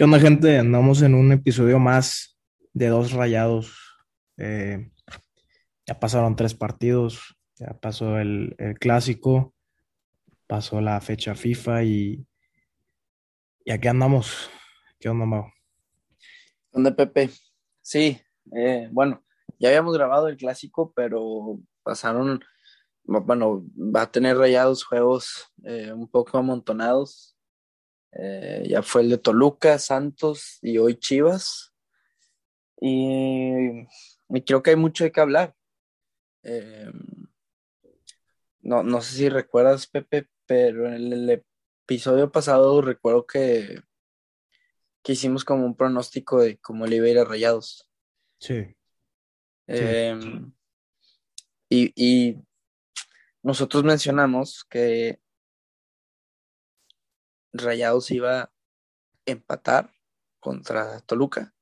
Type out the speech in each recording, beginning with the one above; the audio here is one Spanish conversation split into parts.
¿Qué onda, gente? Andamos en un episodio más de Dos Rayados. Eh, ya pasaron tres partidos, ya pasó el, el clásico, pasó la fecha FIFA y, y aquí andamos. ¿Qué onda, Mau? ¿Dónde, Pepe? Sí, eh, bueno, ya habíamos grabado el clásico, pero pasaron, bueno, va a tener rayados juegos eh, un poco amontonados. Eh, ya fue el de Toluca, Santos y hoy Chivas. Y, y creo que hay mucho de qué hablar. Eh, no, no sé si recuerdas, Pepe, pero en el, el episodio pasado recuerdo que, que hicimos como un pronóstico de cómo le iba a ir a Rayados. Sí. Eh, y, y nosotros mencionamos que Rayados iba a empatar contra Toluca,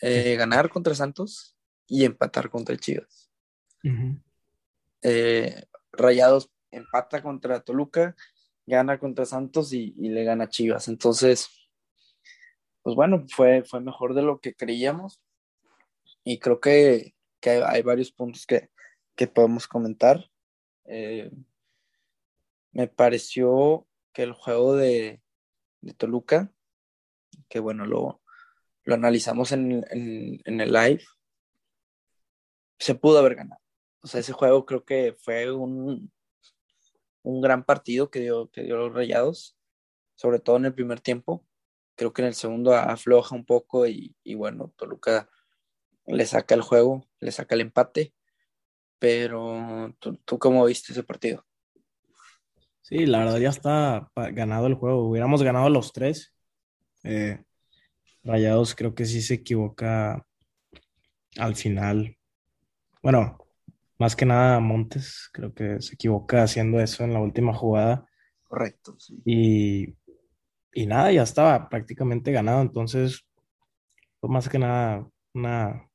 eh, ganar contra Santos y empatar contra Chivas. Eh, Rayados empata contra Toluca, gana contra Santos y, y le gana Chivas. Entonces, pues bueno, fue, fue mejor de lo que creíamos y creo que, que hay, hay varios puntos que, que podemos comentar. Eh, me pareció que el juego de, de Toluca, que bueno, lo, lo analizamos en, en, el live, se pudo haber ganado. O sea, ese juego creo que fue un, un gran partido que dio, que dio los Rayados, sobre todo en el primer tiempo. Creo que en el segundo afloja un poco y, y bueno, Toluca le saca el juego, le saca el empate. Pero, ¿tú, tú cómo viste ese partido? Sí, la verdad ya está ganado el juego. Hubiéramos ganado los tres. Eh, Rayados creo que sí se equivoca al final. Bueno, más que nada Montes, creo que se equivoca haciendo eso en la última jugada. Correcto, sí. Y, y nada, ya estaba prácticamente ganado. Entonces, fue más que nada una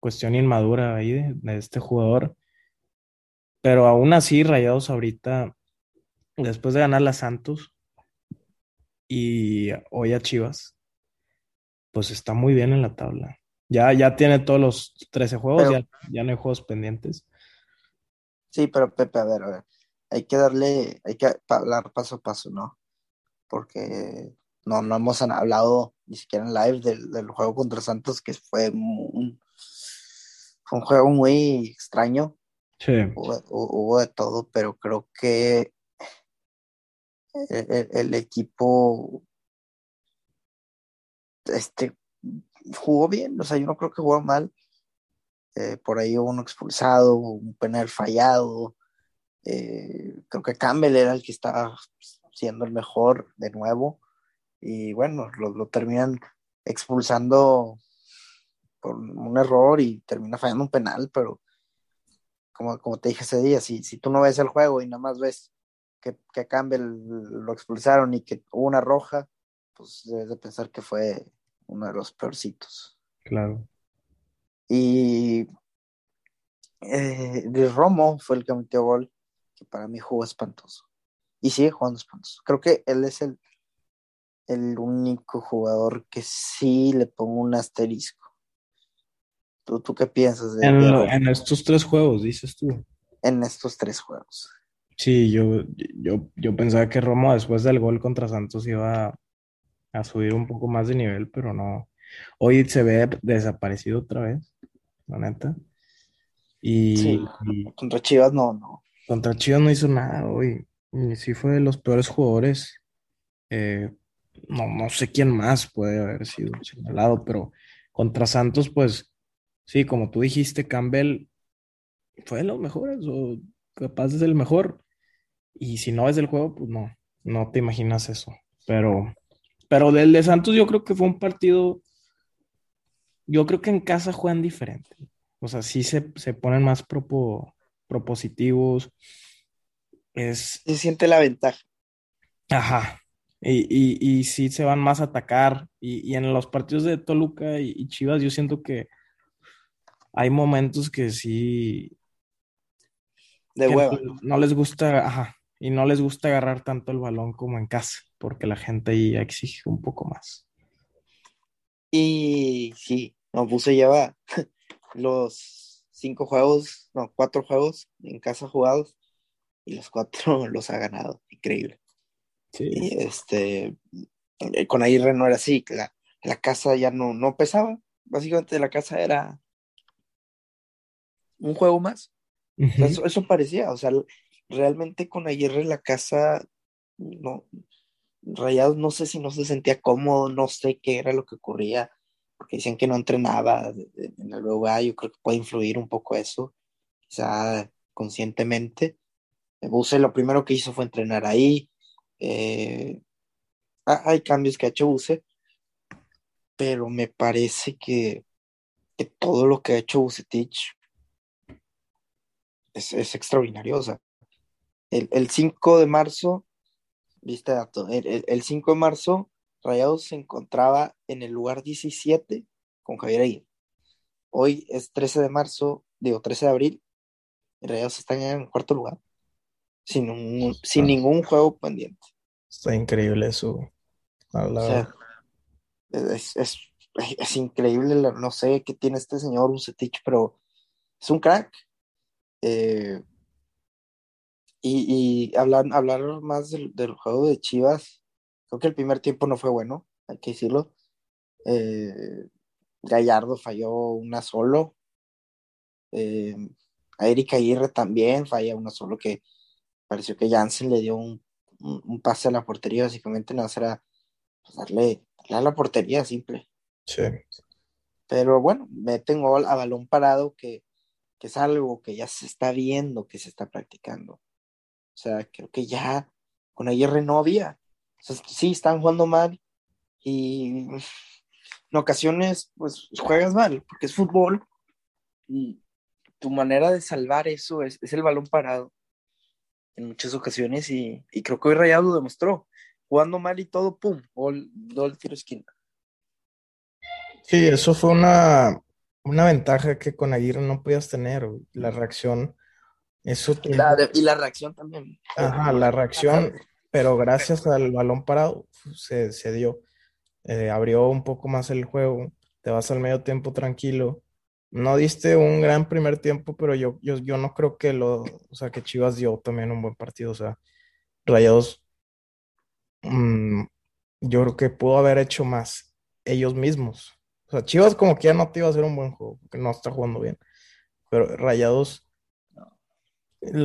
cuestión inmadura ahí de, de este jugador. Pero aún así, Rayados ahorita, después de ganar a Santos y hoy a Chivas, pues está muy bien en la tabla. Ya, ya tiene todos los 13 juegos, Pero- ya, ya no hay juegos pendientes. Sí, pero Pepe, a ver, a ver, hay que darle, hay que hablar paso a paso, ¿no? Porque no, no hemos hablado ni siquiera en live del, del juego contra Santos, que fue un, un juego muy extraño, Sí, hubo, hu- hubo de todo, pero creo que el, equipo este, jugó bien, o sea, yo no creo que jugó mal. Eh, por ahí hubo uno expulsado, un penal fallado. Eh, creo que Campbell era el que estaba siendo el mejor de nuevo. Y bueno, lo, lo terminan expulsando por un error y termina fallando un penal, pero como, como te dije ese día, si, si tú no ves el juego y nada más ves que, que a Campbell lo expulsaron y que hubo una roja, pues debes de pensar que fue uno de los peorcitos. claro. Y eh, Romo fue el que metió gol, que para mí jugó espantoso. Y sigue jugando espantoso. Creo que él es el, el único jugador que sí le pongo un asterisco. ¿Tú, tú qué piensas de, En, lo- en estos tres juegos, dices tú. en estos tres juegos? Sí, yo, yo, yo pensaba que Romo después del gol contra Santos iba a, a subir un poco más de nivel, pero no. Hoy se ve desaparecido otra vez, la neta. Y, Sí. y Contra Chivas no, no. contra Chivas no hizo nada hoy. Y sí fue de los peores jugadores. Eh, no, no sé quién más puede haber sido señalado, pero contra Santos, pues sí, como tú dijiste, Campbell fue de los mejores o capaz ser el mejor. Y si no ves el juego, pues no, no te imaginas eso. Pero, pero del de Santos yo creo que fue un partido, yo creo que en casa juegan diferente. O sea, sí se, se ponen más propo- propositivos. Es, Se siente la ventaja. ajá. Y, y, y sí se van más a atacar. Y, y en los partidos de Toluca y, y Chivas, yo siento que hay momentos que sí, De que hueva. no, no les gusta, ajá, y no les gusta agarrar tanto el balón como en casa, porque la gente ahí exige un poco más. Y sí, no, Buse lleva los cinco juegos, no, cuatro juegos en casa jugados y los cuatro los ha ganado. Increíble. Sí. Y este, eh, con Aguirre no era así, la, la casa ya no, no pesaba. Básicamente la casa era un juego más. O sea, Ujú. eso, eso parecía, o sea, realmente con Aguirre la casa, no, Rayados no sé si no se sentía cómodo, no sé qué era lo que ocurría, porque decían que no entrenaba en el BBVA, yo creo que puede influir un poco eso, quizá conscientemente. Buse lo primero que hizo fue entrenar ahí, eh, ha- hay cambios que ha hecho Buse, pero me parece que, que todo lo que ha hecho Bucetich es, es extraordinario, o sea, el, el 5 de marzo, viste dato, el, el- el 5 de marzo Rayados se encontraba en el lugar 17 con Javier Aguirre. Hoy es 13 de marzo, digo 13 de abril, y Rayados están en cuarto lugar, sin, un- sin ningún juego pendiente. Está increíble O sea, es, es, es increíble, no sé qué tiene este señor Bucetich, pero es un crack. Eh, y, y hablar, hablar más del, del juego de Chivas, creo que el primer tiempo no fue bueno, hay que decirlo. Eh, Gallardo falló una solo. Eh, a Erika Aguirre también falla una solo que pareció que Jansen le dio un, un, un pase a la portería, básicamente nada más era pues, darle, darle a la portería simple. Sí. Pero bueno, meten gol a balón parado que, que es algo que ya se está viendo, que se está practicando. O sea, creo que ya con Aguirre no había. O sea, sí, están jugando mal y en ocasiones pues juegas mal, porque es fútbol y tu manera de salvar eso es, es el balón parado en muchas ocasiones y, y creo que hoy Rayado lo demostró. Jugando mal y todo, pum, gol, gol tiro esquina. Sí, eso fue una, una ventaja que con Aguirre no podías tener. La reacción, eso te- Y la, y la reacción también. Ajá, la reacción, pero gracias al balón parado se, se dio. Eh, abrió un poco más el juego, te vas al medio tiempo tranquilo. No diste un gran primer tiempo, pero yo, yo, yo no creo que lo, o sea, que Chivas dio también un buen partido. O sea, Rayados, mm, yo creo que pudo haber hecho más ellos mismos. O sea, Chivas como que ya no te iba a hacer un buen juego, porque no está jugando bien. Pero Rayados,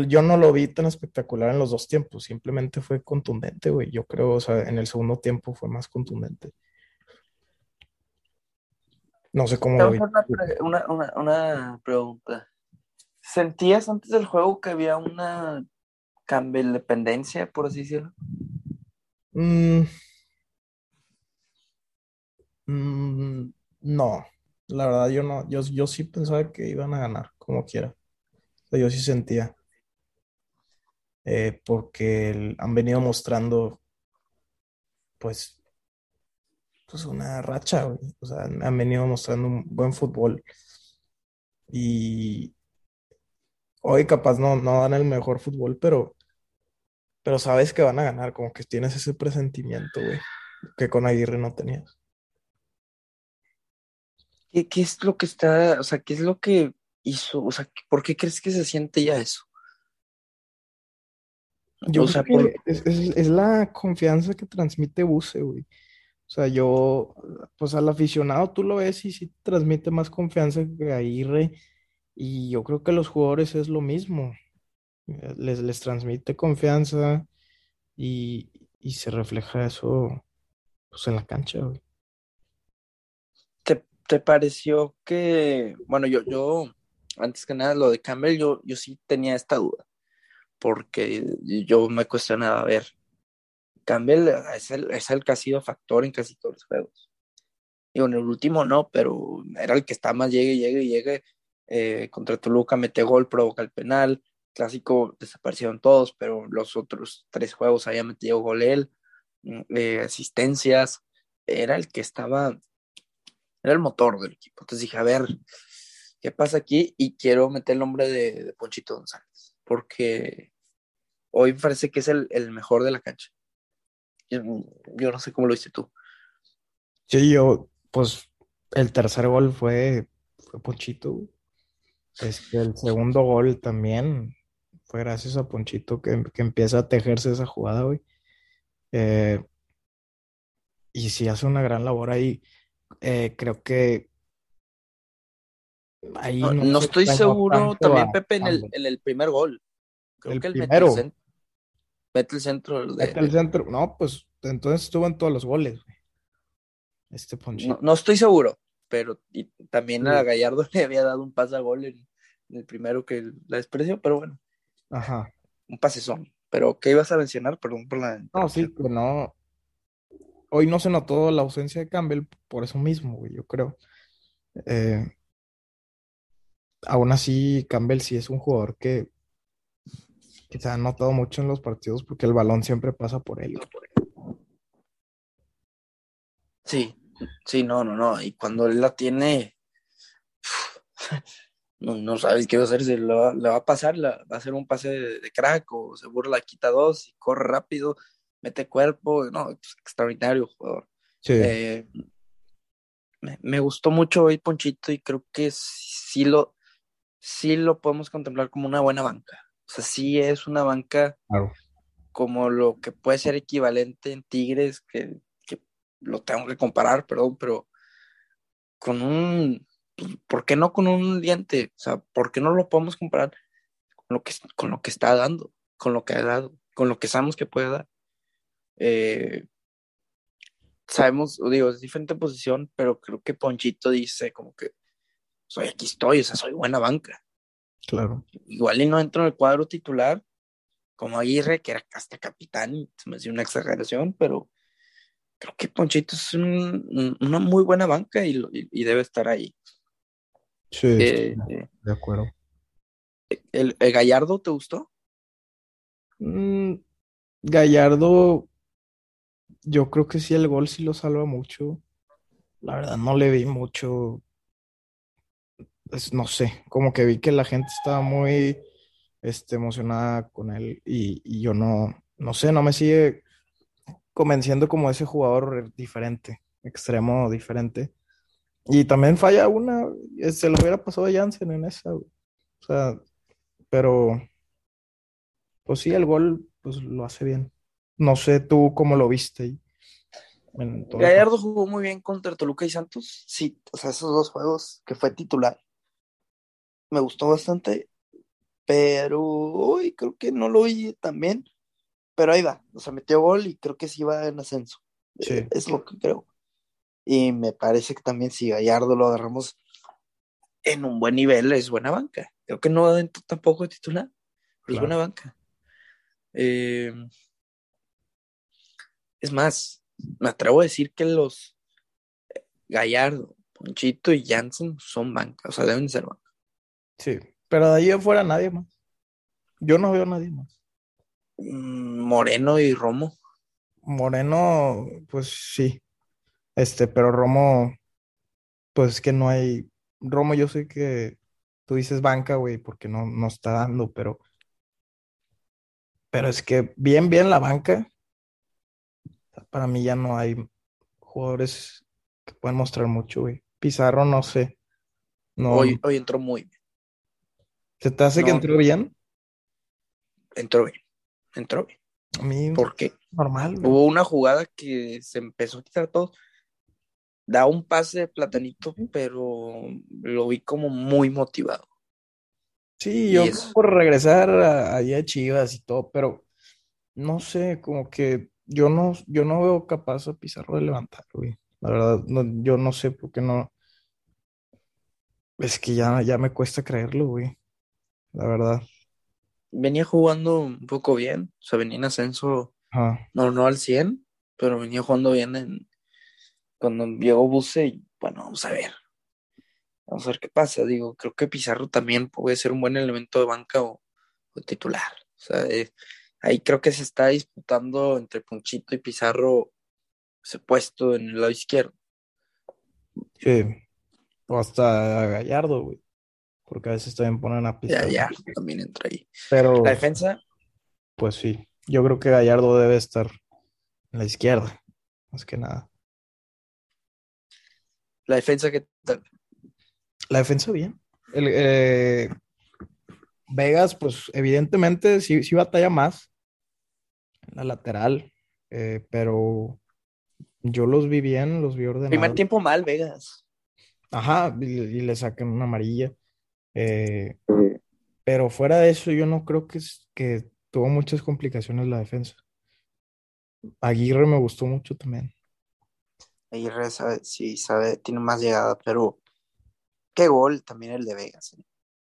yo no lo vi tan espectacular en los dos tiempos, simplemente fue contundente, güey. Yo creo, o sea, en el segundo tiempo fue más contundente. No sé cómo lo vi. una, una, pregunta. ¿Sentías antes del juego que había una Campbell dependencia, por así decirlo? Mm, mm, no, la verdad yo no, yo, yo sí pensaba que iban a ganar, como quiera. Yo sí sentía, eh, porque han venido mostrando, pues, pues una racha, güey. O sea, han venido mostrando un buen fútbol. Y hoy capaz no, no dan el mejor fútbol, pero, pero sabes que van a ganar, como que tienes ese presentimiento, güey, que con Aguirre no tenías. ¿Qué, qué es lo que está, o sea, qué es lo que hizo? O sea, ¿por qué crees que se siente ya eso? Yo o creo sea, que por- es, es- es la confianza que transmite Buse, güey. O sea, yo, pues al aficionado tú lo ves y sí te transmite más confianza que Aguirre. Y yo creo que a los jugadores es lo mismo. Eh, Les, les transmite confianza y, y se refleja eso, pues en la cancha, güey. ¿te, te pareció que, bueno, yo, yo, antes que nada, lo de Campbell, yo, yo sí tenía esta duda, porque yo me cuestionaba, a ver, Campbell es el, es el que ha sido factor en casi todos los juegos. Digo, en el último no, pero era el que está más llegue, llegue, llegue. Eh, contra Toluca mete gol, provoca el penal. Clásico desaparecieron todos, pero los otros tres juegos había metido gol él. mm, eh, asistencias. Era el que estaba, era el motor del equipo. Entonces dije, a ver, ¿qué pasa aquí? Y quiero meter el nombre de, de Ponchito González, porque hoy parece que es el, el mejor de la cancha. Yo, yo no sé cómo lo viste tú. Sí, yo, pues el tercer gol fue, fue Ponchito. Este, el segundo gol también fue gracias a Ponchito que, que empieza a tejerse esa jugada, güey. Eh, y sí hace una gran labor ahí. Eh, creo que ahí No, no no estoy seguro también, a Pepe, en el, en el primer gol. Creo El que él mete el, primero, cen- mete el centro de, mete el centro. No, pues entonces estuvo en todos los goles, güey. Este No, Ponchito. no estoy seguro, pero y también a. Gallardo le había dado un pase a gol en, en el primero que la despreció, pero bueno, Ajá. un pasezón. Pero, ¿qué ibas a mencionar? Perdón por la No, sí, interrupción. que no. Hoy no se notó la ausencia de Campbell por eso mismo, güey, yo creo. Eh, aún así, Campbell sí es un jugador que, que se ha notado mucho en los partidos porque el balón siempre pasa por él. Sí, sí, no, no, no. Y cuando él la tiene, no, no sabes qué va a hacer, se le va, a pasar, la- va a hacer un pase de, de crack o se burla, quita dos y corre rápido, mete cuerpo, no, es extraordinario jugador. Sí, Eh, me, me gustó mucho hoy Ponchito y creo que sí lo, sí lo podemos contemplar como una buena banca. O sea, sí es una banca claro. como lo que puede ser equivalente en Tigres, que, que lo tengo que comparar, perdón, pero con un, pues, ¿por qué no con un diente? O sea, ¿por qué no lo podemos comparar con lo que, con lo que está dando, con lo que ha dado, con lo que sabemos que puede dar? Eh, sabemos, digo, es diferente posición, pero creo que Ponchito dice como que soy aquí estoy, o sea, soy buena banca. Claro. Igual y no entro en el cuadro titular, como Aguirre, que era hasta capitán, se me hacía una exageración, pero creo que Ponchito es un- un- una muy buena banca y, debe estar ahí. Sí, Eh, eh, de acuerdo. el, el Gallardo te gustó? Mm, Gallardo, yo creo que sí, el gol sí lo salva mucho. La verdad, no le vi mucho. No sé, como que vi que la gente estaba muy este, emocionada con él y, yo no, no sé, no me sigue convenciendo como ese jugador diferente, extremo diferente. Y también falla una, eh, se lo hubiera pasado a Jansen en esa. O sea, pero pues sí, el gol pues lo hace bien. No sé tú cómo lo viste Gallardo jugó muy bien contra Toluca y Santos. Sí, o sea, esos dos juegos que fue titular. Me gustó bastante, pero uy, creo que no lo vi tan bien. Pero ahí va, o sea, metió gol y creo que sí va en ascenso. Sí. Eh, Es lo que creo. Y me parece que también si Gallardo lo agarramos en un buen nivel, es buena banca. Creo que no dentro tampoco de titular, pero es buena banca. Eh, es más, me atrevo a decir que los Gallardo, Ponchito y Jansen son banca, o sea, deben ser banca. Sí, pero de ahí afuera nadie más. Yo no veo a nadie más. Mm, Moreno y Romo. Moreno, pues sí. Este, pero Romo, pues es que no hay. Romo, yo sé que tú dices banca, güey, porque no, no está dando, pero. Pero es que bien, bien la banca. Para mí ya no hay jugadores que pueden mostrar mucho, güey. Pizarro, no sé. No. Hoy, hoy entró muy bien. ¿Se te hace que entró bien? Entró bien. Entró bien. A mí, ¿Por qué? normal, güey. Hubo una jugada que se empezó a quitar todo. Da un pase de platanito, pero lo vi como muy motivado. Sí, Y yo por regresar a, allá a Chivas y todo, pero no sé, como que yo no, yo no veo capaz a Pizarro de levantar, güey. La verdad, no, yo no sé por qué no. Es que ya, ya me cuesta creerlo, güey. La verdad. Venía jugando un poco bien, o sea, venía en ascenso, Ajá. no, no al 100, pero venía jugando bien en cuando llegó Buse y bueno, vamos a ver. Vamos a ver qué pasa. Digo, creo que Pizarro también puede ser un buen elemento de banca o, o titular. O sea, eh, ahí creo que se está disputando entre Ponchito y Pizarro ese puesto en el lado izquierdo. Sí. O hasta Gallardo, güey. Porque a veces también ponen a Ya, Pizarro. ya, también entra ahí. Pero, La defensa, pues sí. Yo creo que Gallardo debe estar en la izquierda. Más que nada. La defensa, ¿qué tal? La defensa bien. El, eh, Vegas, pues evidentemente sí, sí batalla más en la lateral, eh, pero yo los vi bien, los vi ordenados. Primer tiempo mal, Vegas. Ajá, y, y le sacan una amarilla. Eh, pero fuera de eso, yo no creo que, que tuvo muchas complicaciones la defensa. Aguirre me gustó mucho también. Aguirre sabe, sí, sabe, tiene más llegada, pero qué gol también el de Vegas. ¿eh?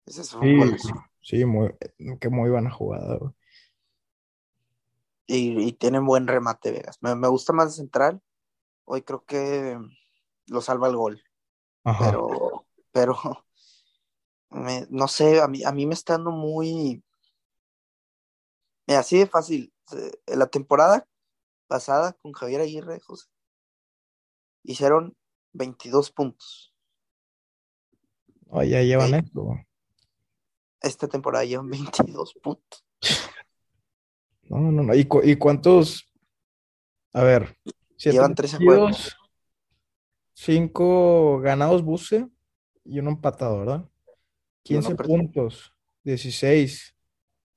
Ese es un Sí, sí, muy, que muy buena jugada. Y, y tienen buen remate Vegas. Me, me gusta más central. Hoy creo que lo salva el gol. Ajá. Pero, pero me- no sé, a mí, a mí me está dando muy. Mira, así de fácil. Eh, En la temporada pasada con Javier Aguirre, José, hicieron 22 puntos. Oh, ya llevan Sí. esto. Esta temporada llevan 22 puntos. No, no, no. ¿Y, cu- y cuántos? A ver, Llevan 13 partidos, cinco ganados Buse y uno empatado, ¿verdad? Y uno 15 perdido. puntos, 16.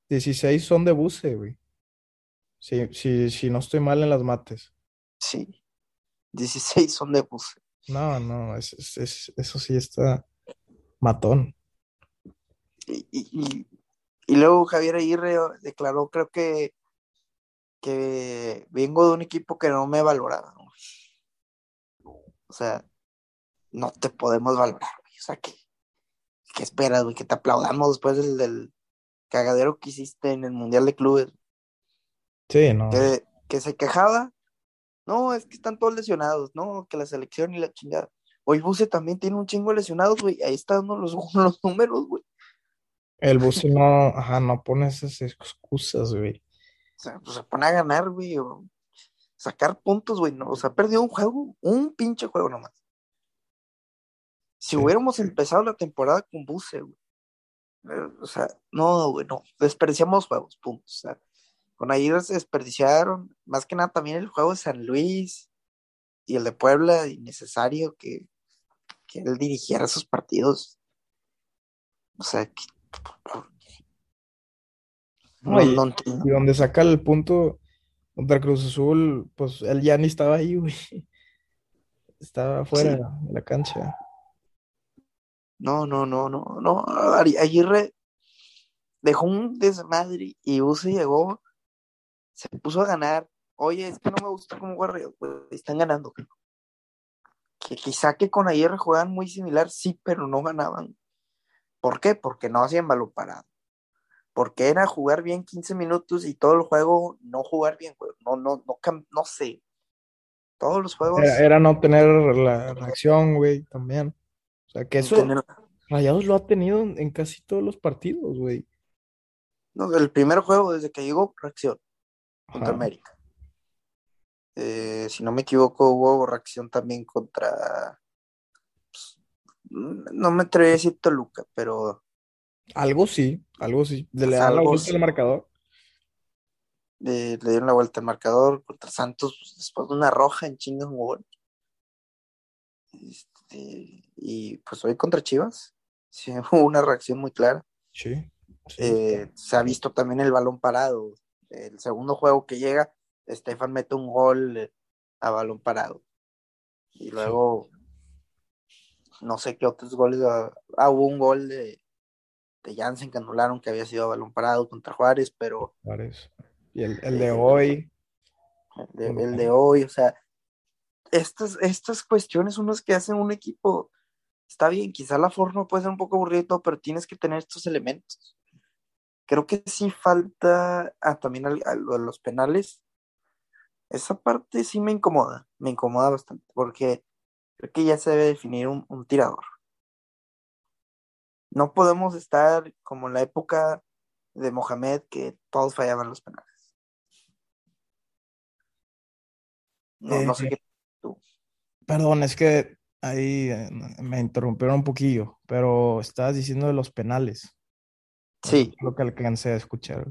16 son de Buse, güey. Si, si, si no estoy mal en las mates. Sí. 16 son de Buse. No, no, es- es- es- eso sí está matón. Y, y, luego Javier Aguirre declaró, creo que, que vengo de un equipo que no me valoraba. O sea, no te podemos valorar. O sea, ¿qué, qué esperas, güey? Que te aplaudamos después del, del cagadero que hiciste en el Mundial de Clubes. Sí, no. Que, que se quejaba. No, es que están todos lesionados. No, que la selección y la chingada. Hoy Buse también tiene un chingo de lesionados, güey. Ahí están los, los números, güey. El Buse no, ajá, no pone esas excusas, güey. O sea, pues se pone a ganar, güey, o sacar puntos, güey. No, o sea, perdió un juego, un pinche juego nomás. Si Sí. hubiéramos empezado la temporada con Buse, güey. eh, O sea, no, güey, no. Desperdiciamos juegos, punto. O sea, con Aguirre se desperdiciaron. Más que nada también el juego de San Luis y el de Puebla, innecesario que, que él dirigiera esos partidos. O sea, que- no, Oye, no. Y donde saca el punto contra Cruz Azul, pues él ya ni estaba ahí, güey. Estaba fuera Sí. de la cancha. No, no, no, no, no. Aguirre dejó un desmadre y Buse llegó, se puso a ganar. Oye, es que no me gusta cómo Rayados, güey, están ganando. Que quizá que con Aguirre juegan muy similar, sí, pero no ganaban. ¿Por qué? Porque no hacían balón parado. Porque era jugar bien 15 minutos y todo el juego no jugar bien. No, no, no, cam- no sé. Todos los juegos era no tener la reacción, güey, también. Sea, que eso Rayados lo ha tenido en, en casi todos los partidos, güey. no, el primer juego desde que llegó, reacción. contra Ajá. América. Eh, si no me equivoco, hubo reacción también contra. pues, no me atreví a decir Toluca, pero Algo sí, algo sí. Le Pues dan la vuelta al marcador. eh, le dieron la vuelta al marcador contra Santos pues, después de una roja en chingas un gol. Este, y pues hoy contra Chivas, sí, hubo una reacción muy clara. Sí. sí. Eh, se ha visto también el balón parado. El segundo juego que llega, Estefan mete un gol a balón parado. Y luego, no sé qué otros goles. ah, ah, hubo un gol de, de Jansen que anularon que había sido a balón parado contra Juárez, pero Juárez. Y el, el de hoy, el de, el de hoy, o sea, estas, estas cuestiones son las que hacen un equipo. Está bien, quizá la forma puede ser un poco aburrida y todo, pero tienes que tener estos elementos. Creo que sí falta ah, también a, de los penales. Esa parte sí me incomoda, me incomoda bastante, porque creo que ya se debe definir un, un tirador. No podemos estar como en la época de Mohamed, que todos fallaban los penales. No, no sé Eh, qué. Perdón, es que ahí eh, me interrumpieron un poquillo, pero estabas diciendo de los penales. Sí, Lo que alcancé a escuchar.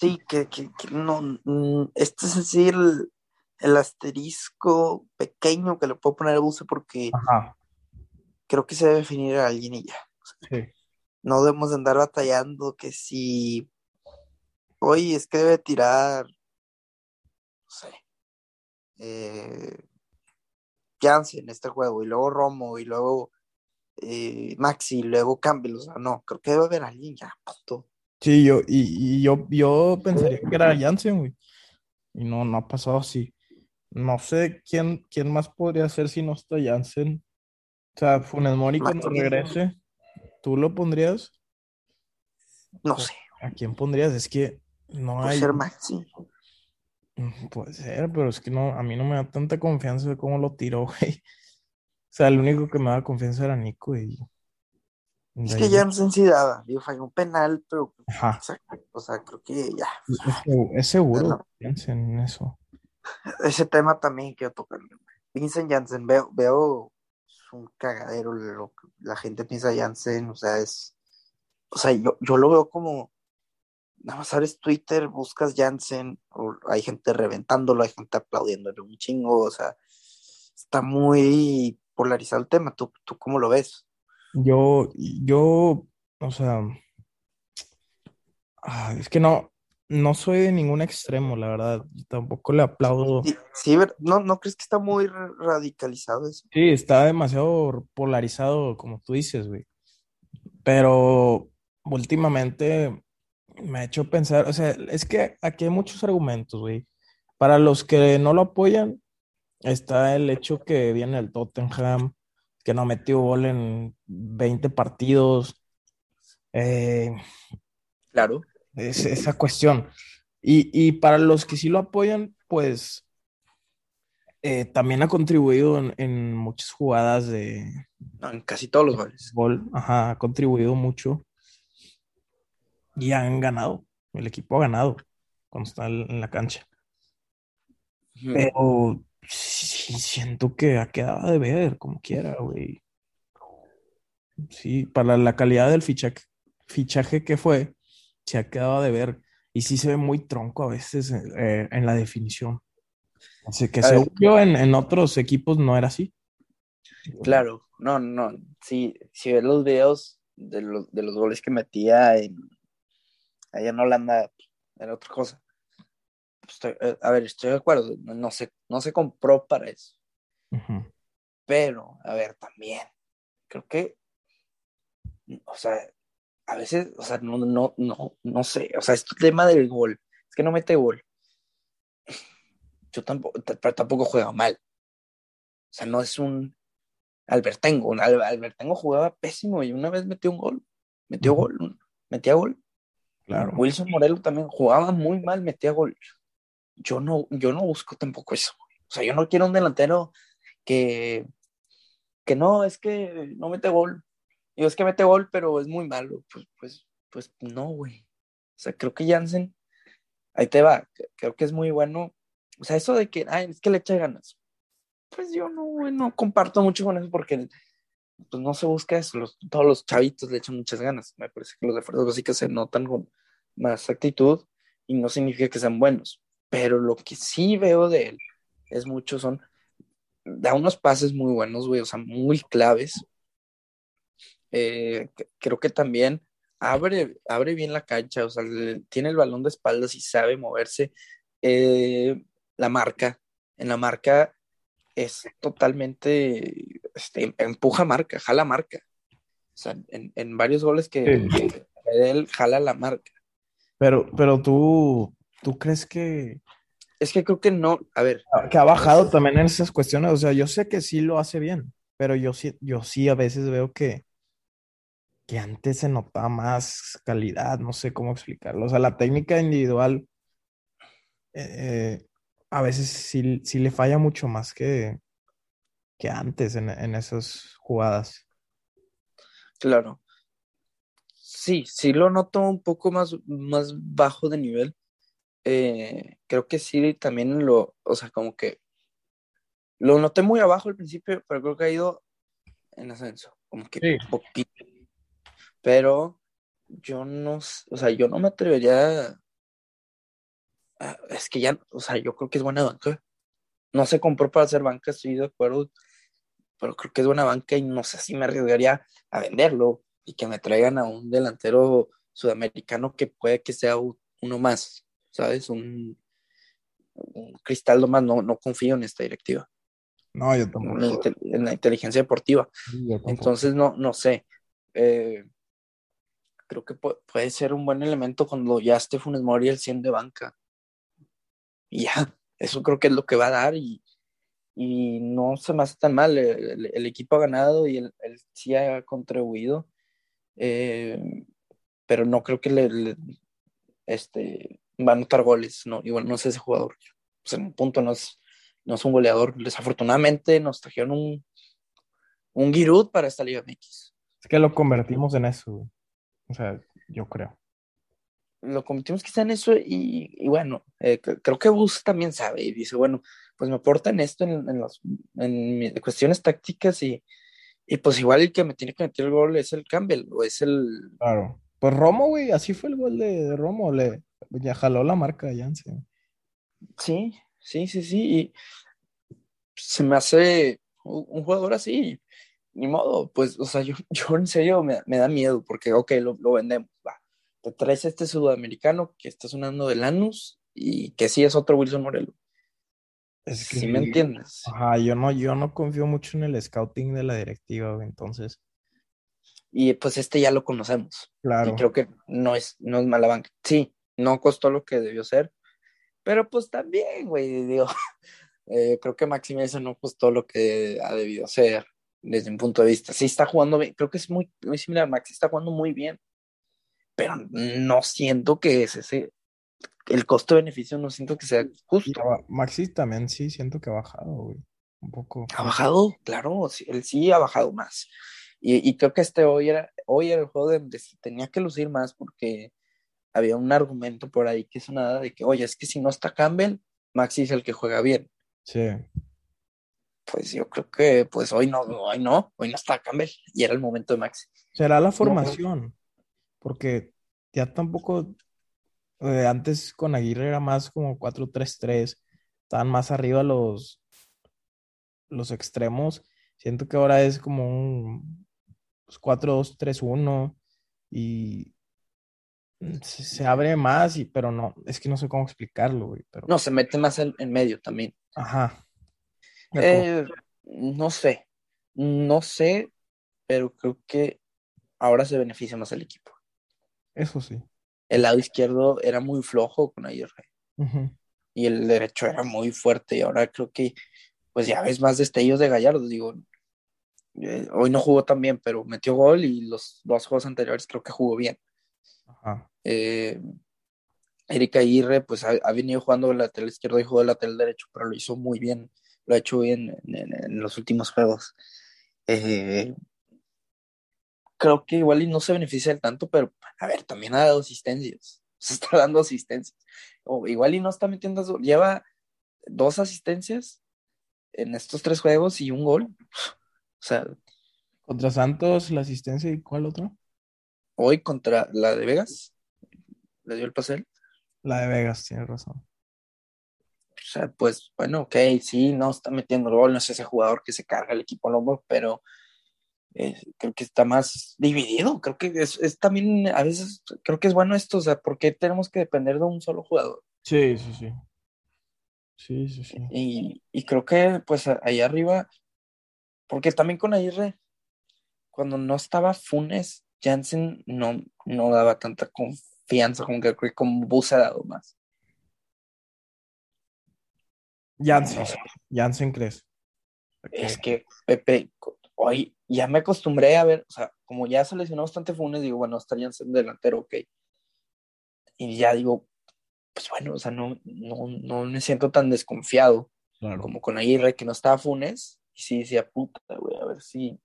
sí, que, que- que no. mm, Este es decir, el, el asterisco pequeño que le puedo poner a Buse porque Ajá. creo que se debe definir a alguien y ya. Sí. No debemos de andar batallando que si, oye, es que debe tirar, no sé, eh, Jansen este juego, y luego Romo, y luego eh, Maxi, y luego Campbell, o sea, no, creo que debe haber alguien ya, punto. Sí, yo, y, y yo, yo pensaría que era Jansen, güey. Y no, no ha pasado así. No sé quién, quién más podría ser si no está Jansen. O sea, Funes Mori cuando regrese, ¿tú lo pondrías? No sé, ¿A quién pondrías? Es que no puede hay. ser Maxi. Puede ser, pero es que no, a mí no me da tanta confianza de cómo lo tiró, güey. O sea, el único que me da confianza era Nico y Es que Jansen sí daba, digo, falló un penal, pero, Ajá. o sea, o sea, creo que ya, Es, segu- es seguro, No. piensen en eso. ese tema también quiero tocar. Vincent Janssen, veo, veo es un cagadero lo que la gente piensa Janssen, o sea, es, o sea, yo, yo lo veo como, nada más abres Twitter, buscas Janssen, o hay gente reventándolo, hay gente aplaudiéndole un chingo, o sea, está muy polarizado el tema, ¿tú, tú cómo lo ves? Yo, yo, o sea, ah, es que no, no soy de ningún extremo, la verdad. Yo tampoco le aplaudo. Sí, sí, ¿no, ¿no crees que está muy ra- radicalizado eso? Sí, está demasiado polarizado, como tú dices, güey. Pero últimamente me ha hecho pensar, o sea, es que aquí hay muchos argumentos, güey. Para los que no lo apoyan, está el hecho que viene el Tottenham, que no metió gol en 20 partidos. Eh, Claro. es- esa cuestión. Y, y para los que sí lo apoyan, pues eh, también ha contribuido en, en muchas jugadas de No, en casi todos los goles. gol, ajá, ha contribuido mucho y han ganado. El equipo ha ganado cuando está en la cancha. Pero sí, siento que ha quedado de ver, como quiera, güey. Sí, para la calidad del fichaje, fichaje que fue, se ha quedado de ver. Y sí se ve muy tronco a veces eh, en la definición. Así que según yo en, en otros equipos no era así. Claro, no, no, sí, si ves los videos de los, de los goles que metía en, allá en Holanda, era otra cosa. Estoy- eh, a ver, estoy de acuerdo, no, se, no se compró para eso, Ujú. pero, a ver, también, creo que, o sea, a veces, o sea, no, no, no, no sé, o sea, este tema del gol, es que no mete gol. Yo tampoco, pero tampoco juega mal. O sea, no es un Albertengo. un Al- Albertengo jugaba pésimo y una vez metió un gol. Metió gol, metía gol. Claro. Wilson Morelo también jugaba muy mal, metía gol. Yo no, yo no busco tampoco eso. O sea, yo no quiero un delantero que, que no, es que no mete gol. Yo es que mete gol, pero es muy malo. Pues, pues, pues no, güey. O sea, creo que Jansen, ahí te va, creo que es muy bueno. O sea, eso de que, ay, es que le echa ganas. Pues yo no, güey, no comparto mucho con eso porque pues no se busca eso. Todos los chavitos le echan muchas ganas. Me parece que los de fuerzas básicas se notan con más actitud y no significa que sean buenos. Pero lo que sí veo de él es mucho, son, da unos pases muy buenos, güey, o sea, muy claves. Eh, creo que también abre, abre bien la cancha, o sea, tiene el balón de espaldas y sabe moverse. Eh, la marca, en la marca es totalmente, este, empuja marca, jala marca. O sea, en, en varios goles que, Sí. que él jala la marca. Pero, pero tú, ¿tú crees que, Es que creo que no, a ver, que ha bajado también en esas cuestiones? O sea, yo sé que sí lo hace bien, pero yo sí, yo sí a veces veo que, que antes se notaba más calidad, no sé cómo explicarlo. O sea, la técnica individual eh, a veces sí, sí le falla mucho más que, que antes en, en esas jugadas. claro. Sí, sí lo noto un poco más, más bajo de nivel. Eh, creo que sí, también lo, o sea, como que lo noté muy abajo al principio, pero creo que ha ido en ascenso, como que Sí. poquito. Pero yo no, o sea, yo no me atrevería a- es que ya, o sea, yo creo que es buena banca. No se compró para hacer banca, estoy de acuerdo. Pero creo que es buena banca y no sé si me arriesgaría a venderlo y que me traigan a un delantero sudamericano que puede que sea uno más, ¿sabes? Un, un cristal más, no, no confío en esta directiva. No, yo tampoco. En la, inteligencia deportiva. Entonces, no, no sé. Eh, creo que puede ser un buen elemento cuando ya esté Funes Mori el 100 de banca. Y ya, eso creo que es lo que va a dar y, y no se me hace tan mal. El, equipo ha ganado y él, sí ha contribuido, eh, pero no creo que le, este, va a anotar goles. No, igual no es ese jugador. Pues en un punto no es, no es un goleador. Desafortunadamente nos trajeron un, un Giroud para esta Liga MX. Es que lo convertimos en eso. O sea, yo creo. Lo convertimos quizá en eso y, bueno, eh, creo que Bus también sabe y dice, bueno, pues me aportan esto en, en, los, en cuestiones tácticas y, y pues igual el que me tiene que meter el gol es el Campbell o es el... Claro. Pues Romo, güey, así fue el gol de, Romo, le ya jaló la marca de Janssen. Sí, sí, sí, sí, y se me hace un jugador así, ni modo, pues, o sea, yo, yo en serio me, me da miedo porque, ok, lo, lo, vendemos, va. Te traes este sudamericano que está sonando de Lanús y que sí es otro Wilson Morelo. Es que, ¿Sí me entiendes? Ajá, yo no, yo no confío mucho en el scouting de la directiva, entonces. Y pues este ya lo conocemos. Claro. Y creo que no es, no es mala banca. Sí, no costó lo que debió ser, pero pues también, güey, digo, eh, creo que Maxi no costó lo que ha debido ser desde un punto de vista. Sí está jugando bien, creo que es muy, muy similar a Maxi, está jugando muy bien, pero no siento que es ese, el costo-beneficio no siento que sea justo. Maxi también sí siento que ha bajado, güey, un poco. Ha bajado, claro, él sí ha bajado más. Y, creo que este hoy era, hoy era el juego de, de tenía que lucir más porque había un argumento por ahí que sonaba de que, oye, es que si no está Campbell, Maxi es el que juega bien. Sí pues yo creo que pues hoy no, hoy no, hoy no está Campbell y era el momento de Maxi. Será la formación, porque ya tampoco, eh, antes con Aguirre era más como 4-3-3, estaban más arriba los, los extremos, siento que ahora es como un 4-2-3-1 pues, y se, abre más, y, pero no, es que no sé cómo explicarlo, güey. Pero... No, se mete más en, en medio también. Ajá. Eh, no sé, no sé, pero creo que ahora se beneficia más el equipo. Eso sí. El lado izquierdo era muy flojo con Aguirre. Y el derecho era muy fuerte. Y ahora creo que, pues ya ves más destellos de Gallardo. Digo, eh, hoy no jugó tan bien, pero metió gol y los dos juegos anteriores creo que jugó bien. Ajá. Eh, Erika Aguirre, pues ha, ha, venido jugando el lateral izquierdo y jugó el lateral derecho, pero lo hizo muy bien lo ha hecho bien en, los últimos juegos. Eh, creo que igual y no se beneficia del tanto, pero a ver, también ha dado asistencias. Se está dando asistencias. O igual y no está metiendo, lleva dos asistencias en estos tres juegos y un gol. O sea. Contra Santos, la asistencia y cuál otro? Hoy contra la de Vegas. ¿Le dio el pase? La de Vegas, tiene razón o sea, pues bueno, ok, sí, no está metiendo gol, no es ese jugador que se carga el equipo al hombro, pero eh, creo que está más dividido. Creo que es, también, a veces, creo que es bueno esto, o sea, ¿por qué tenemos que depender de un solo jugador? Sí, sí, sí. Sí, sí, sí. Y, y creo que, pues, ahí arriba, porque también con Aguirre, cuando no estaba Funes, Jansen no, no daba tanta confianza como que creo que con Bus ha dado más. Jansen, Jansen crees. Es que Pepe, hoy ya me acostumbré a ver, o sea, como ya se lesionó bastante Funes, digo, bueno, está Jansen delantero, ok. Y ya digo, pues bueno, o sea, no, no, no me siento tan desconfiado como con Aguirre, que no estaba Funes, y sí decía, puta, güey, a ver si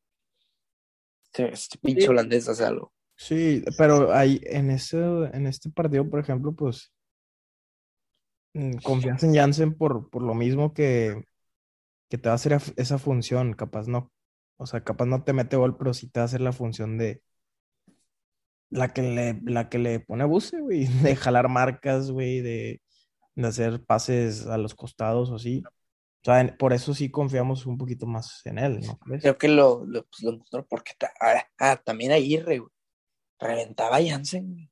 este, este pinche holandés hace algo. Sí, pero ahí en ese, en este partido, por ejemplo, pues Mm, confianza en Jansen por, por lo mismo que, que te va a hacer esa función, capaz no, o sea, capaz no te mete gol, pero sí te hacer la función de la que le, la que le pone buce, güey, de jalar marcas, güey, de, de hacer pases a los costados o así. O sea, por eso sí confiamos un poquito más en él, ¿no Creo que lo, lo, pues, mostró porque ah, ah, también Aguirre, güey. Reventaba a Jansen,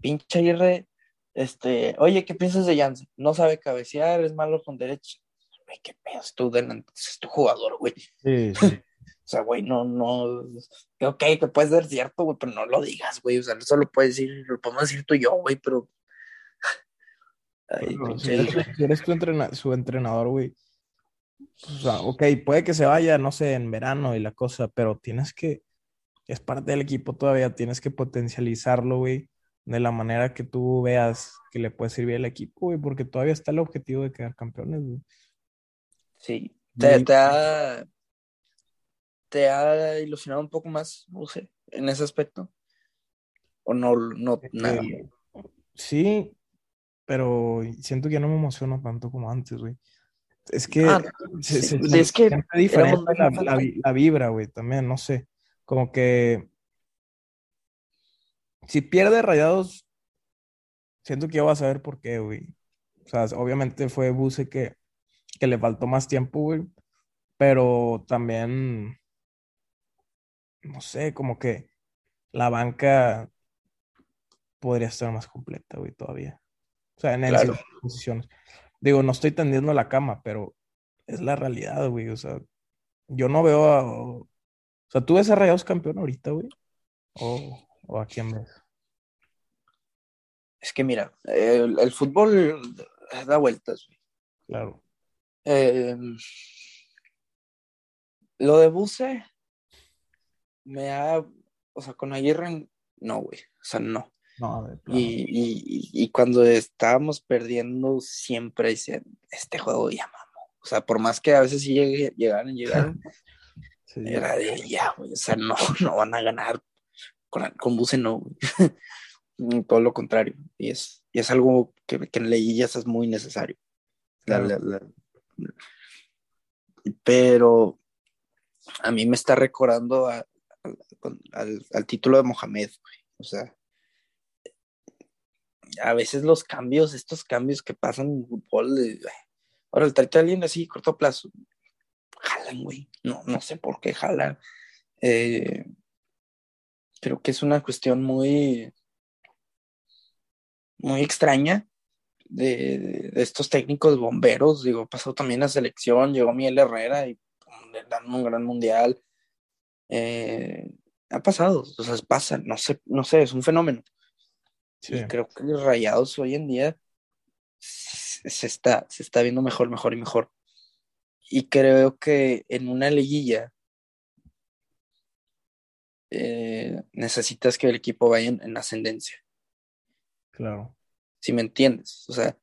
Pinche Aguirre, este, oye, ¿qué piensas de Jansen? No sabe cabecear, es malo con derecha. Güey, qué pedo, es tu, es tu jugador, güey. Sí, sí. O sea, güey, no, no, ok, que puede ser cierto, güey, pero no lo digas, güey. O sea, eso lo puedes decir, lo podemos decir tú y yo, güey, pero. Ay, si, eres, tu su entrenador, güey. O sea, ok, puede que se vaya, no sé, en verano y la cosa, pero tienes que, es parte del equipo todavía, tienes que potencializarlo, güey, de la manera que tú veas que le puede servir al equipo, güey, porque todavía está el objetivo de quedar campeones, güey. Sí, te, te, ha, te ha ilusionado un poco más, no sé, en ese aspecto? ¿O no, no eh, nada? sí, pero siento que ya no me emociono tanto como antes, güey. Es que, ah, se, sí, se, es que diferente la, la, la, vibra, güey, también, no sé. Como que si pierde rayados, siento que ya vas a ver por qué, güey. O sea, obviamente fue Buse que, que le faltó más tiempo, güey. Pero también no sé, como que la banca podría estar más completa, güey, todavía. O sea, en claro. esas posiciones. Digo, no estoy tendiendo la cama, pero es la realidad, güey. O sea, yo no veo a. O sea, ¿tú ves a Rayados campeón ahorita, güey? ¿O, ¿O, a quién ves? Es que mira, el, el fútbol da vueltas, güey. Claro. Eh, lo de Buse me ha, o sea, con Aguirre, no, güey, o sea, no. No, y, y, y, cuando estábamos perdiendo, siempre decían, este juego ya mamó. O sea, por más que a veces sí llegue, llegaran, llegaran, sí, era de ya, güey, o sea, no, no van a ganar. Con, con Buse no, güey. Todo lo contrario. Y es, y es algo que, que en leyillas es muy necesario. Claro. La, la, la, pero a mí me está recordando al, título de Mohamed, O sea, a veces los cambios, estos cambios que pasan en fútbol, de, ahora el trae a alguien así, corto plazo, jalan, güey. No, no sé por qué jalan. Eh, creo que es una cuestión muy, muy extraña de, de, estos técnicos bomberos. Digo, pasó también la selección, llegó Miguel Herrera y le dan un gran mundial. Eh, ha pasado, o sea, pasa, no sé, no sé, es un fenómeno. Sí. Y creo que los rayados hoy en día se está, se está viendo mejor, mejor y mejor. Y creo que en una liguilla eh, necesitas que el equipo vaya en, en ascendencia. Claro. Si me entiendes, o sea,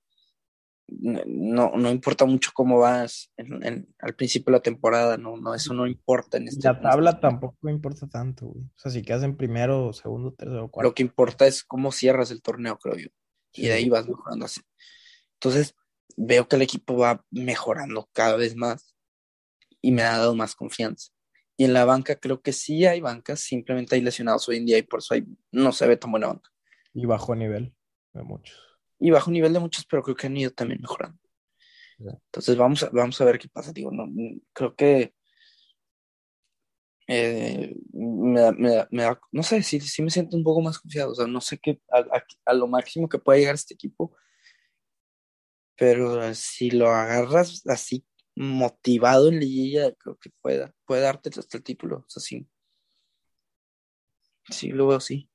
no, no importa mucho cómo vas en, en, al principio de la temporada, no, no, eso no importa en este La tabla este tampoco importa tanto, güey. O sea, si quedas en primero, segundo, tercero, cuarto. Lo que importa es cómo cierras el torneo, creo yo. Y de ahí vas mejorando así. Entonces, veo que el equipo va mejorando cada vez más y me ha dado más confianza. Y en la banca creo que sí hay bancas, simplemente hay lesionados hoy en día y por eso hay, no se ve tan buena banca. Y bajo nivel de muchos y bajo nivel de muchos, pero creo que han ido también mejorando. Entonces vamos a, vamos a ver qué pasa. Digo, no, creo que eh, me, me, me, no sé, sí, sí me siento un poco más confiado. O sea, no sé qué, a, a, a lo máximo que pueda llegar este equipo, pero si lo agarras así motivado en liguilla, creo que pueda, puede darte hasta el título. O sea, sí. Sí, lo veo así.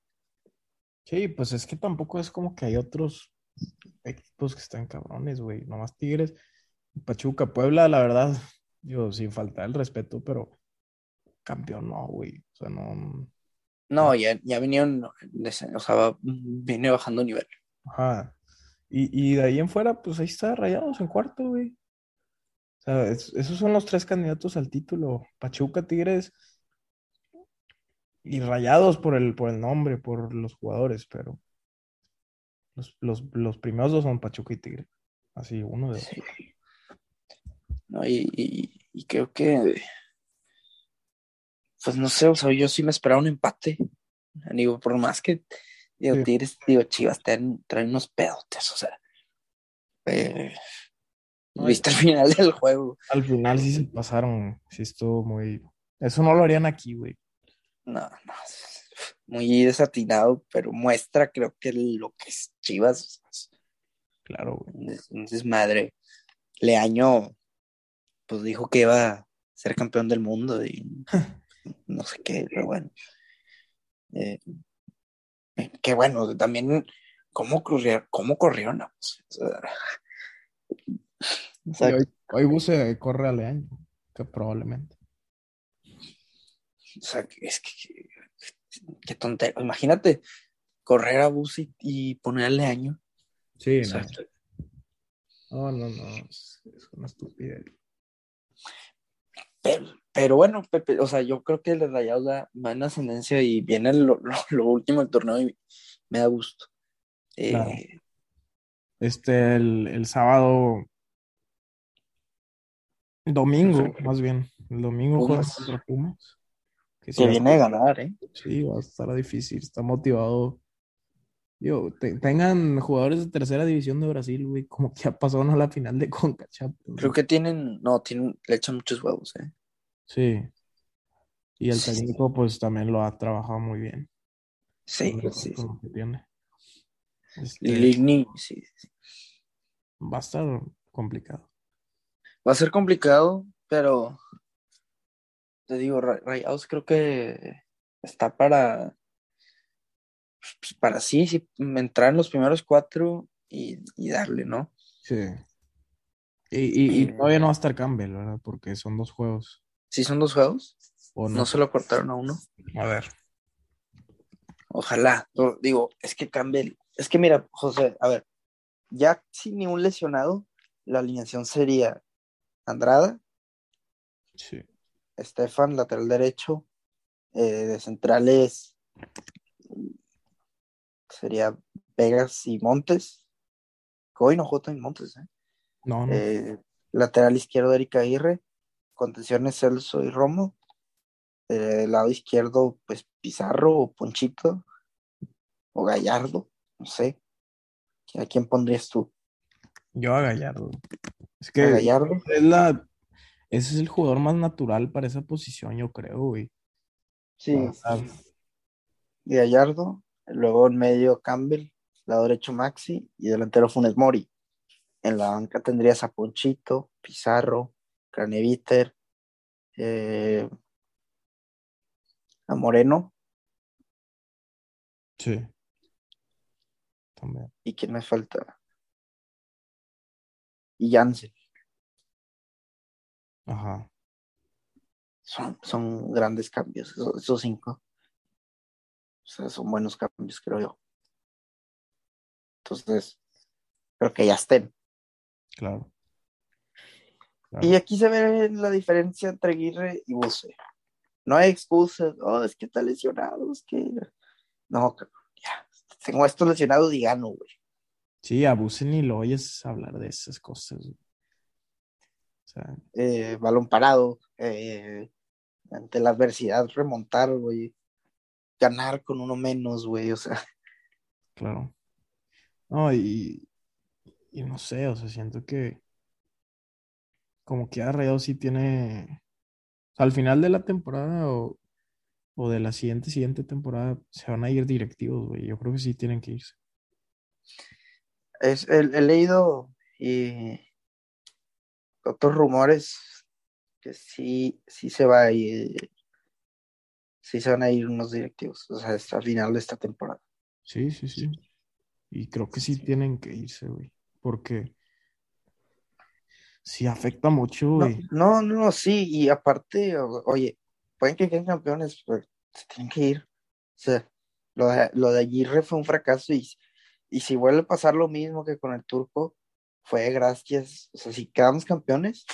Sí, pues es que tampoco es como que hay otros equipos que están cabrones, güey. Nomás Tigres, Pachuca, Puebla, la verdad, yo sin faltar el respeto, pero campeón no, güey. O sea, no. No, ya, ya vinieron, o sea, viene bajando nivel. Ajá. Y, y de ahí en fuera, pues ahí está Rayados en cuarto, güey. O sea, es, esos son los tres candidatos al título. Pachuca, Tigres y Rayados por el, por el nombre, por los jugadores, pero los, los, los, primeros dos son Pachuca y Tigre. Así, uno de sí. No, y, y, y, creo que, pues no sé, o sea, yo sí me esperaba un empate. Digo, por más que, digo, sí. Tigres, digo, Chivas traen, traen unos pedotes, o sea. Eh, Viste el final del juego. Al final sí se pasaron, sí estuvo muy... Eso no lo harían aquí, güey. No, no, muy desatinado, pero muestra creo que lo que es Chivas. Claro, güey. Entonces, madre, Leaño, pues dijo que iba a ser campeón del mundo y no sé qué, pero bueno. Eh, qué bueno, también cómo corrieron, cómo corrieron o sea, hoy, hoy se corre a Leaño, que probablemente. O sea, es que qué tontero. Imagínate correr a Bus y, ponerle año. Sí, no. no, no, es, una estupidez. Pero, bueno, Pepe, o sea, yo creo que el Rayados da en ascendencia y viene lo, último del torneo y me da gusto. Eh, este, el, sábado, domingo, más bien, el domingo contra Pumas. Que, viene a ganar, ¿eh? Sí, va a estar difícil, está motivado. Yo, tengan jugadores de tercera división de Brasil, güey, como que ya pasaron a la final de Conca Creo que tienen, no, tienen, le echan muchos huevos, ¿eh? Sí. Y el técnico, pues también lo ha trabajado muy bien. Sí, sí. que tiene. Este, sí, sí. Va a estar complicado. Va a ser complicado, pero te digo, Rayados creo que está para, pues, para sí, sí, entrar en los primeros cuatro y, darle, ¿no? Sí. Y, y, todavía no va a estar Campbell, ¿verdad? Porque son dos juegos. ¿Sí son dos juegos? ¿O no? se lo cortaron a uno? A ver. Ojalá. Digo, es que Campbell, es que mira, José, a ver, ya sin ningún lesionado, la alineación sería Andrada. Sí. Estefan, lateral derecho, eh, de centrales sería Vegas y Montes. Hoy no J y Montes, ¿eh? No, no. Eh, lateral izquierdo, Erika Aguirre. Contenciones, Celso y Romo. del lado izquierdo, pues Pizarro o Ponchito o Gallardo, no sé. ¿A quién pondrías tú? Yo a Gallardo. Es que Gallardo? es la ese es el jugador más natural para esa posición, yo creo, güey. Sí. De Gallardo, luego en medio Campbell, lado derecho Maxi y delantero Funes Mori. En la banca tendrías a Ponchito, Pizarro, Craneviter, eh, a Moreno. Sí. También. ¿Y quién me falta? Y Jansen. Ajá. Son, son grandes cambios, esos, cinco. O sea, son buenos cambios, creo yo. Entonces, creo que ya estén. Claro. Y aquí se ve la diferencia entre Aguirre y Buse. No hay excusas, oh, es que está lesionado, es que. No, ya. Tengo estos lesionados y gano, güey. Sí, a Buse ni lo oyes hablar de esas cosas. Eh, balón parado, eh, ante la adversidad remontar, güey, ganar con uno menos, güey, o sea. Claro. No, y, y no sé, o sea, siento que como que ha Rayado sí tiene, al final de la temporada o, o de la siguiente, siguiente temporada se van a ir directivos, güey, yo creo que sí tienen que irse. Es, he leído y otros rumores que sí, sí se va a ir, sí se van a ir unos directivos, o sea, hasta el final de esta temporada. Sí, sí, sí. Y creo que sí tienen que irse, güey, porque sí afecta mucho, güey. No, no, no, sí, y aparte, oye, pueden que queden campeones, pero se tienen que ir. O sea, lo de, lo de Aguirre fue un fracaso y, y si vuelve a pasar lo mismo que con el turco, fue gracias, o sea, si quedamos campeones,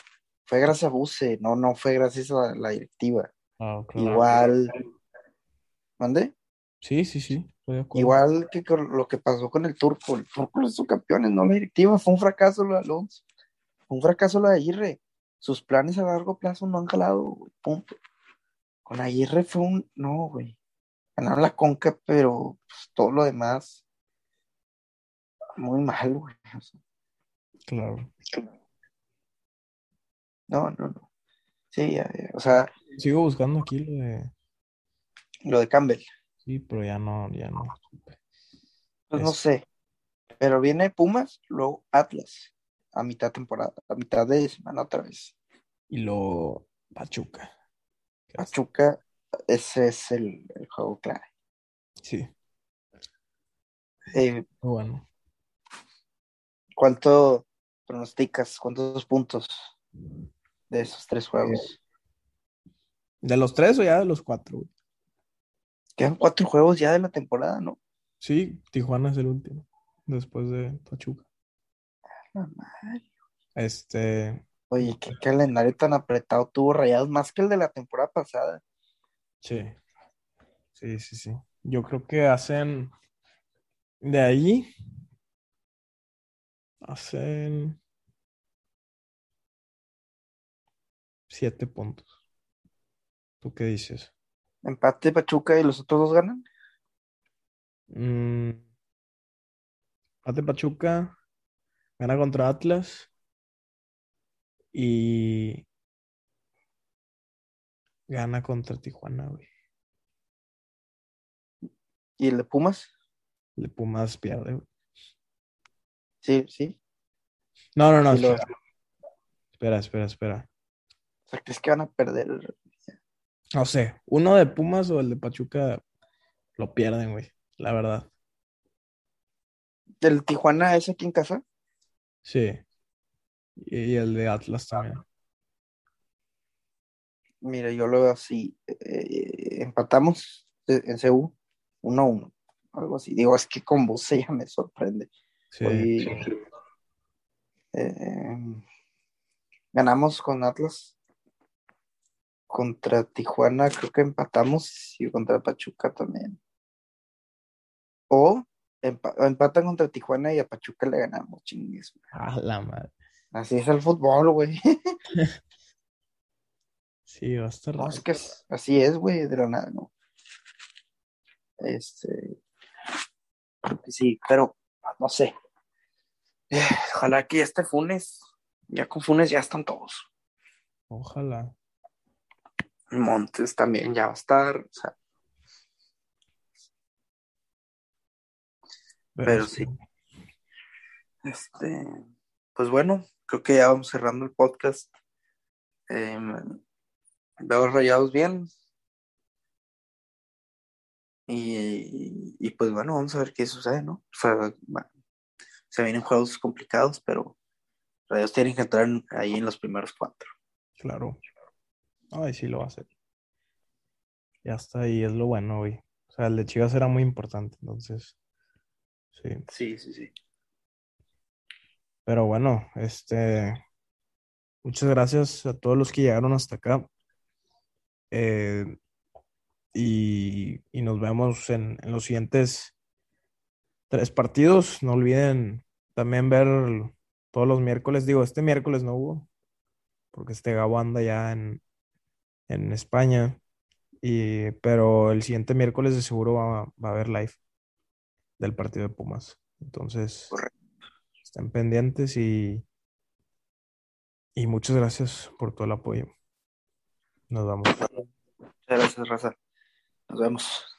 fue gracias a Buse, no, no fue gracias a la directiva. Ah, Igual, ¿mande? Sí, sí, sí. Igual que lo que pasó con el Turco, el Turco lo hizo campeones, no la directiva, fue un fracaso lo de Alonso, fue un fracaso lo de Aguirre. Sus planes a largo plazo no han jalado, güey, punto. Con Aguirre fue un, no, güey. Ganaron la conca, pero pues, todo lo demás, muy mal, güey. Claro. No, no, no. Sí, ya, ya, o sea, Sigo buscando aquí lo de. lo de Campbell, Sí, pero ya no, ya no. pues no sé. Pero viene Pumas, luego Atlas, a mitad temporada, a mitad de semana otra vez. Y lo Pachuca. Pachuca, ese es el, el juego clave. Sí, Eh, bueno. ¿Cuánto pronosticas? ¿Cuántos puntos de esos tres juegos? ¿De los tres o ya de los cuatro? güey? Quedan cuatro juegos ya de la temporada, ¿no? Sí, Tijuana es el último. Después de Pachuca. La madre. Este. Oye, qué calendario tan apretado tuvo Rayados, más que el de la temporada pasada. Sí. Sí, sí, sí. Yo creo que hacen. De ahí. Hacen. Siete puntos. ¿Tú qué dices? Empate Pachuca y los otros dos ganan. Mm, Ate Pachuca. Gana contra Atlas. Y. Gana contra Tijuana, güey. ¿Y el de Pumas? El Pumas pierde, güey. Sí, sí. No, no, no. Lo- espera. Espera, espera, sea, ¿crees que van a perder? No sé, uno de Pumas o el de Pachuca lo pierden, güey. La verdad. ¿El Tijuana es aquí en casa? Sí. Y, el de Atlas también. Mira, yo lo veo así. eh, empatamos eh, en CU 1-1, algo así. Digo, es que con ya me sorprende. Sí. Hoy, eh, ganamos con Atlas. Contra Tijuana creo que empatamos y contra Pachuca también. O o empatan contra Tijuana y a Pachuca le ganamos, chingues. A la madre. Así es el fútbol, güey. Sí, va a estar No, raro. es que es- así es, güey, de la nada, ¿no? Este, sí, pero no sé. Ojalá que ya esté Funes. Ya con Funes ya están todos. Ojalá. Montes también ya va a estar. O sea, Pero sí. este, pues bueno, creo que ya vamos cerrando el podcast. Eh, veo rayados bien. Y, y pues bueno, vamos a ver qué sucede, ¿no? O sea, se vienen juegos complicados, pero Rayados tienen que entrar en- ahí en los primeros cuatro. Claro. Ay, sí lo va a hacer. Ya está ahí, es lo bueno, güey. O sea, el de Chivas era muy importante, entonces. Sí. Sí, sí, sí. Pero bueno, este. Muchas gracias a todos los que llegaron hasta acá. Eh, y, y nos vemos en, en los siguientes tres partidos. No olviden también ver todos los miércoles. Digo, este miércoles no hubo, porque este Gabo anda ya en, en España. Y, pero el siguiente miércoles de seguro va, va a haber live del partido de Pumas. Entonces, Correcto. estén pendientes y, y muchas gracias por todo el apoyo. Nos vemos. Muchas gracias, Raza. Nos vemos.